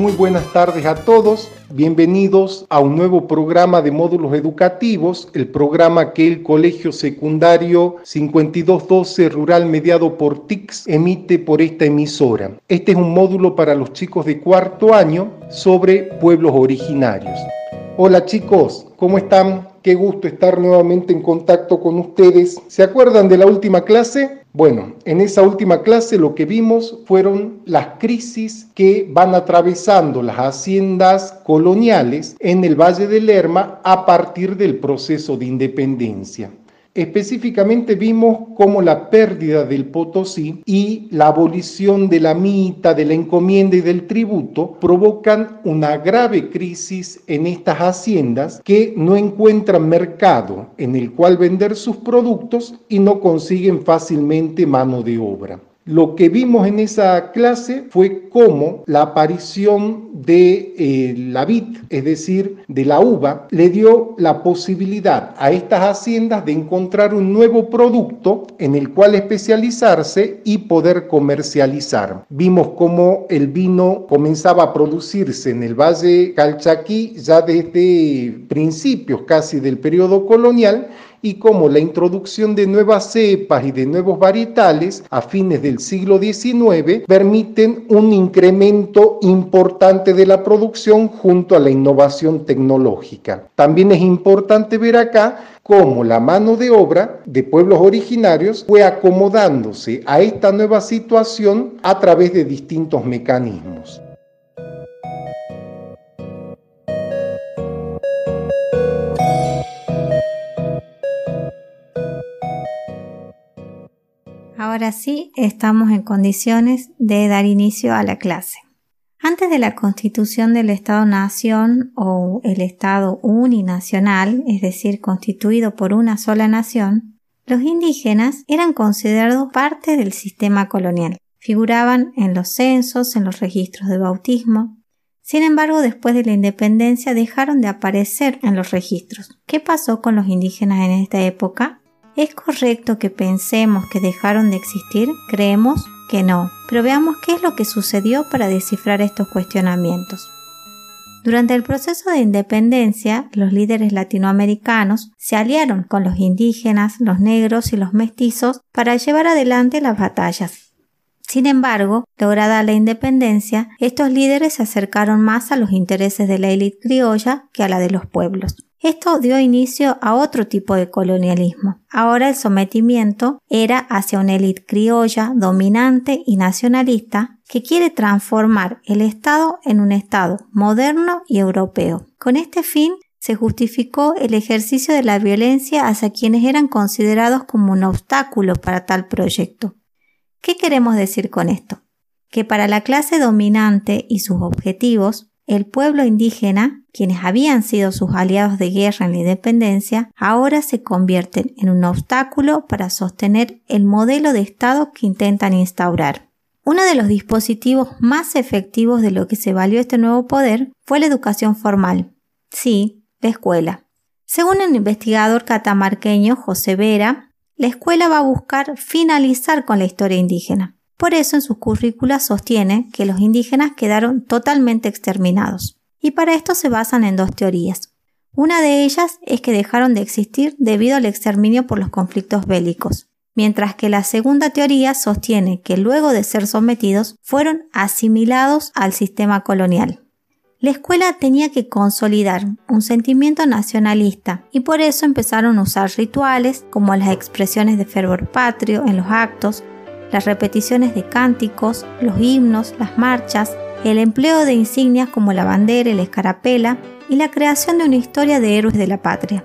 Muy buenas tardes a todos. Bienvenidos a un nuevo programa de módulos educativos, el programa que el Colegio Secundario 5212 Rural Mediado por TICS emite por esta emisora. Este es un módulo para los chicos de cuarto año sobre pueblos originarios. Hola chicos, ¿cómo están? Qué gusto estar nuevamente en contacto con ustedes. ¿Se acuerdan de la última clase? Bueno, en esa última clase lo que vimos fueron las crisis que van atravesando las haciendas coloniales en el Valle del Lerma a partir del proceso de independencia. Específicamente vimos cómo la pérdida del Potosí y la abolición de la mita, de la encomienda y del tributo provocan una grave crisis en estas haciendas que no encuentran mercado en el cual vender sus productos y no consiguen fácilmente mano de obra. Lo que vimos en esa clase fue cómo la aparición de eh, la vid, es decir, de la uva, le dio la posibilidad a estas haciendas de encontrar un nuevo producto en el cual especializarse y poder comercializar. Vimos cómo el vino comenzaba a producirse en el Valle Calchaquí ya desde principios casi del periodo colonial y cómo la introducción de nuevas cepas y de nuevos varietales a fines del siglo XIX permiten un incremento importante de la producción junto a la innovación tecnológica. También es importante ver acá cómo la mano de obra de pueblos originarios fue acomodándose a esta nueva situación a través de distintos mecanismos. Ahora sí, estamos en condiciones de dar inicio a la clase. Antes de la constitución del Estado-Nación o el Estado uninacional, es decir, constituido por una sola nación, los indígenas eran considerados parte del sistema colonial. Figuraban en los censos, en los registros de bautismo. Sin embargo, después de la independencia dejaron de aparecer en los registros. ¿Qué pasó con los indígenas en esta época? ¿Es correcto que pensemos que dejaron de existir? Creemos que no, pero veamos qué es lo que sucedió para descifrar estos cuestionamientos. Durante el proceso de independencia, los líderes latinoamericanos se aliaron con los indígenas, los negros y los mestizos para llevar adelante las batallas. Sin embargo, lograda la independencia, estos líderes se acercaron más a los intereses de la élite criolla que a la de los pueblos. Esto dio inicio a otro tipo de colonialismo. Ahora el sometimiento era hacia una élite criolla, dominante y nacionalista que quiere transformar el Estado en un Estado moderno y europeo. Con este fin se justificó el ejercicio de la violencia hacia quienes eran considerados como un obstáculo para tal proyecto. ¿Qué queremos decir con esto? Que para la clase dominante y sus objetivos, el pueblo indígena, quienes habían sido sus aliados de guerra en la independencia, ahora se convierten en un obstáculo para sostener el modelo de Estado que intentan instaurar. Uno de los dispositivos más efectivos de lo que se valió este nuevo poder fue la educación formal. Sí, la escuela. Según el investigador catamarqueño José Vera, la escuela va a buscar finalizar con la historia indígena. Por eso en sus currículas sostiene que los indígenas quedaron totalmente exterminados. Y para esto se basan en dos teorías. Una de ellas es que dejaron de existir debido al exterminio por los conflictos bélicos, mientras que la segunda teoría sostiene que luego de ser sometidos fueron asimilados al sistema colonial. La escuela tenía que consolidar un sentimiento nacionalista y por eso empezaron a usar rituales como las expresiones de fervor patrio en los actos, las repeticiones de cánticos, los himnos, las marchas, el empleo de insignias como la bandera y la escarapela y la creación de una historia de héroes de la patria.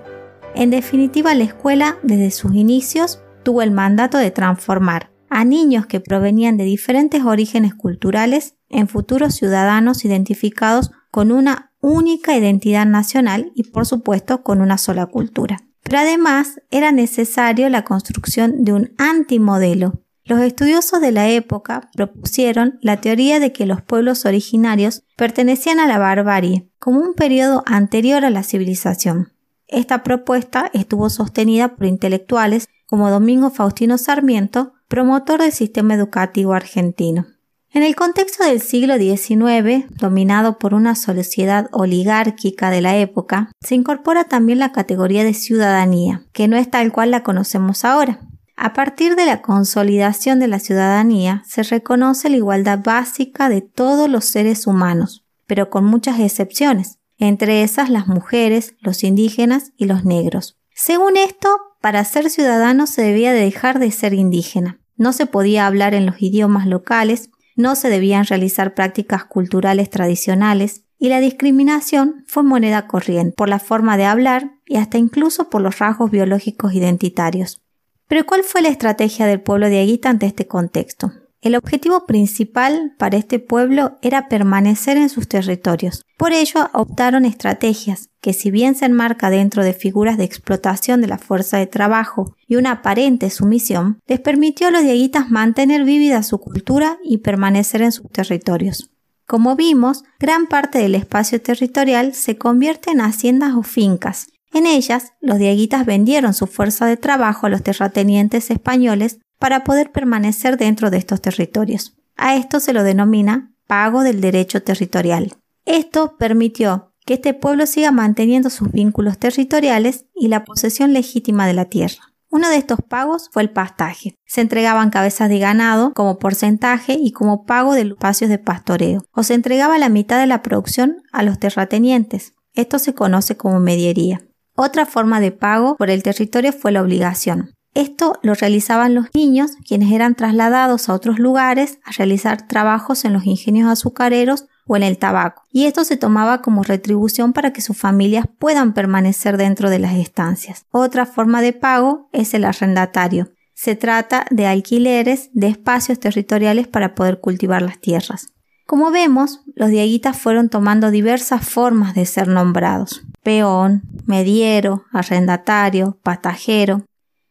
En definitiva, la escuela, desde sus inicios, tuvo el mandato de transformar a niños que provenían de diferentes orígenes culturales en futuros ciudadanos identificados con una única identidad nacional y por supuesto con una sola cultura. Pero además era necesario la construcción de un antimodelo los estudiosos de la época propusieron la teoría de que los pueblos originarios pertenecían a la barbarie, como un periodo anterior a la civilización. esta propuesta estuvo sostenida por intelectuales como Domingo Faustino Sarmiento, promotor del sistema educativo argentino. En el contexto del siglo XIX, dominado por una sociedad oligárquica de la época, se incorpora también la categoría de ciudadanía, que no es tal cual la conocemos ahora. A partir de la consolidación de la ciudadanía, se reconoce la igualdad básica de todos los seres humanos, pero con muchas excepciones, entre esas las mujeres, los indígenas y los negros. Según esto, para ser ciudadano se debía dejar de ser indígena. No se podía hablar en los idiomas locales, no se debían realizar prácticas culturales tradicionales y la discriminación fue moneda corriente por la forma de hablar y hasta incluso por los rasgos biológicos identitarios. Pero ¿cuál fue la estrategia del pueblo de Aguita ante este contexto? El objetivo principal para este pueblo era permanecer en sus territorios. Por ello optaron estrategias que si bien se enmarca dentro de figuras de explotación de la fuerza de trabajo y una aparente sumisión, les permitió a los dieguitas mantener vívida su cultura y permanecer en sus territorios. Como vimos, gran parte del espacio territorial se convierte en haciendas o fincas. En ellas, los dieguitas vendieron su fuerza de trabajo a los terratenientes españoles para poder permanecer dentro de estos territorios. A esto se lo denomina pago del derecho territorial. Esto permitió que este pueblo siga manteniendo sus vínculos territoriales y la posesión legítima de la tierra. Uno de estos pagos fue el pastaje. Se entregaban cabezas de ganado como porcentaje y como pago de los espacios de pastoreo, o se entregaba la mitad de la producción a los terratenientes. Esto se conoce como mediería. Otra forma de pago por el territorio fue la obligación. Esto lo realizaban los niños, quienes eran trasladados a otros lugares a realizar trabajos en los ingenios azucareros o en el tabaco, y esto se tomaba como retribución para que sus familias puedan permanecer dentro de las estancias. Otra forma de pago es el arrendatario. Se trata de alquileres de espacios territoriales para poder cultivar las tierras. Como vemos, los dieguitas fueron tomando diversas formas de ser nombrados. Peón, mediero, arrendatario, pastajero,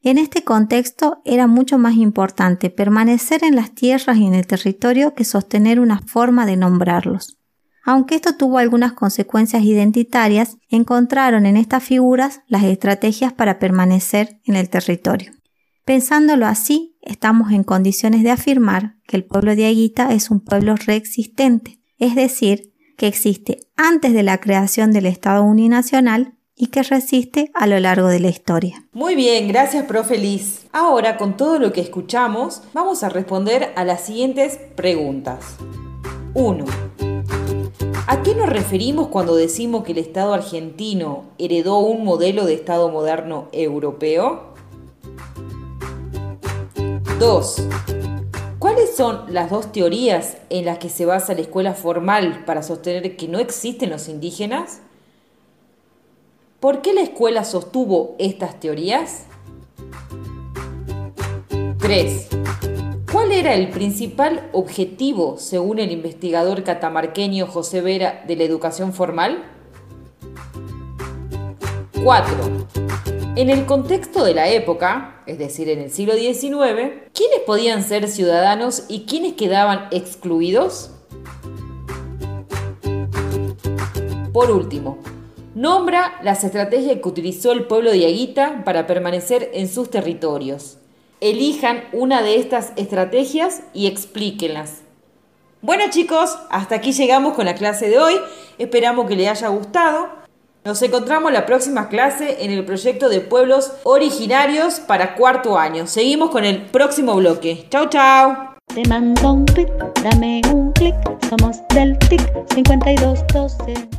en este contexto era mucho más importante permanecer en las tierras y en el territorio que sostener una forma de nombrarlos. Aunque esto tuvo algunas consecuencias identitarias, encontraron en estas figuras las estrategias para permanecer en el territorio. Pensándolo así, estamos en condiciones de afirmar que el pueblo de Aguita es un pueblo reexistente, es decir, que existe antes de la creación del Estado uninacional y que resiste a lo largo de la historia. Muy bien, gracias profe Liz. Ahora con todo lo que escuchamos, vamos a responder a las siguientes preguntas. 1. ¿A qué nos referimos cuando decimos que el Estado argentino heredó un modelo de Estado moderno europeo? 2. ¿Cuáles son las dos teorías en las que se basa la escuela formal para sostener que no existen los indígenas? ¿Por qué la escuela sostuvo estas teorías? 3. ¿Cuál era el principal objetivo, según el investigador catamarqueño José Vera, de la educación formal? 4. En el contexto de la época, es decir, en el siglo XIX, ¿quiénes podían ser ciudadanos y quiénes quedaban excluidos? Por último, Nombra las estrategias que utilizó el pueblo de Aguita para permanecer en sus territorios. Elijan una de estas estrategias y explíquenlas. Bueno chicos, hasta aquí llegamos con la clase de hoy. Esperamos que les haya gustado. Nos encontramos la próxima clase en el proyecto de pueblos originarios para cuarto año. Seguimos con el próximo bloque. Chau, chau. Te mando un dame un clic, somos del TIC 5212.